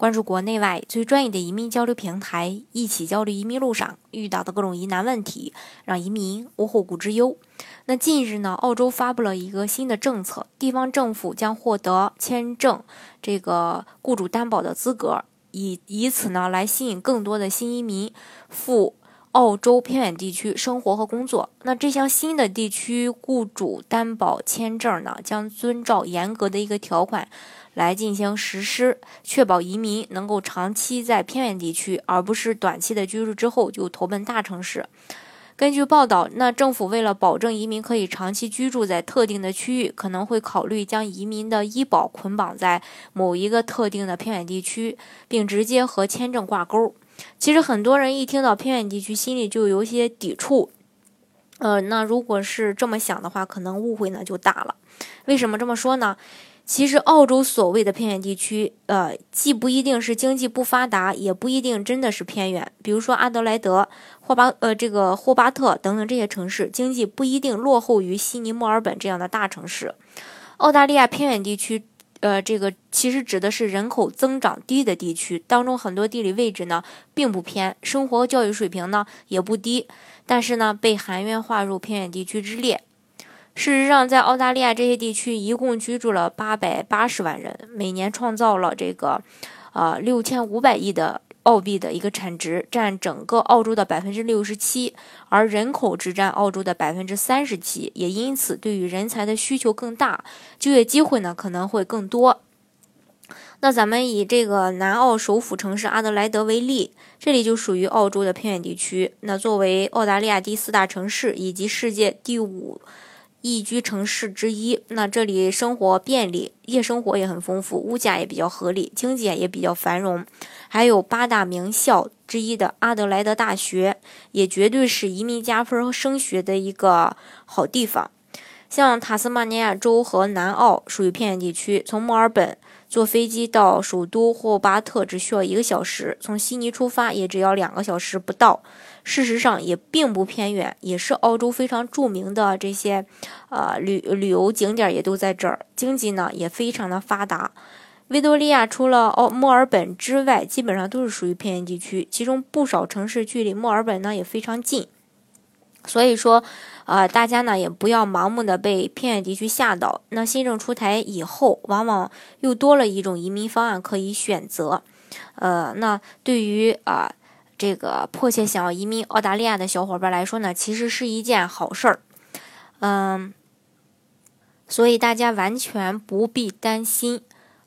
关注国内外最专业的移民交流平台，一起交流移民路上遇到的各种疑难问题，让移民无后顾之忧。那近日呢，澳洲发布了一个新的政策，地方政府将获得签证这个雇主担保的资格，以以此呢来吸引更多的新移民赴澳洲偏远地区生活和工作。那这项新的地区雇主担保签证呢，将遵照严格的一个条款。来进行实施，确保移民能够长期在偏远地区，而不是短期的居住之后就投奔大城市。根据报道，那政府为了保证移民可以长期居住在特定的区域，可能会考虑将移民的医保捆绑在某一个特定的偏远地区，并直接和签证挂钩。其实很多人一听到偏远地区，心里就有些抵触。呃，那如果是这么想的话，可能误会呢就大了。为什么这么说呢？其实，澳洲所谓的偏远地区，呃，既不一定是经济不发达，也不一定真的是偏远。比如说阿德莱德、霍巴呃这个霍巴特等等这些城市，经济不一定落后于悉尼、墨尔本这样的大城市。澳大利亚偏远地区，呃，这个其实指的是人口增长低的地区，当中很多地理位置呢并不偏，生活教育水平呢也不低，但是呢被含冤划入偏远地区之列。事实上，在澳大利亚这些地区，一共居住了八百八十万人，每年创造了这个，呃，六千五百亿的澳币的一个产值，占整个澳洲的百分之六十七，而人口只占澳洲的百分之三十七，也因此对于人才的需求更大，就业机会呢可能会更多。那咱们以这个南澳首府城市阿德莱德为例，这里就属于澳洲的偏远地区。那作为澳大利亚第四大城市以及世界第五。宜居城市之一，那这里生活便利，夜生活也很丰富，物价也比较合理，经济也比较繁荣，还有八大名校之一的阿德莱德大学，也绝对是移民加分和升学的一个好地方。像塔斯马尼亚州和南澳属于偏远地区，从墨尔本坐飞机到首都霍巴特只需要一个小时，从悉尼出发也只要两个小时不到。事实上也并不偏远，也是澳洲非常著名的这些，呃旅旅游景点也都在这儿，经济呢也非常的发达。维多利亚除了澳墨尔本之外，基本上都是属于偏远地区，其中不少城市距离墨尔本呢也非常近。所以说，呃，大家呢也不要盲目的被偏远地区吓到。那新政出台以后，往往又多了一种移民方案可以选择。呃，那对于啊。这个迫切想要移民澳大利亚的小伙伴来说呢，其实是一件好事儿，嗯，所以大家完全不必担心。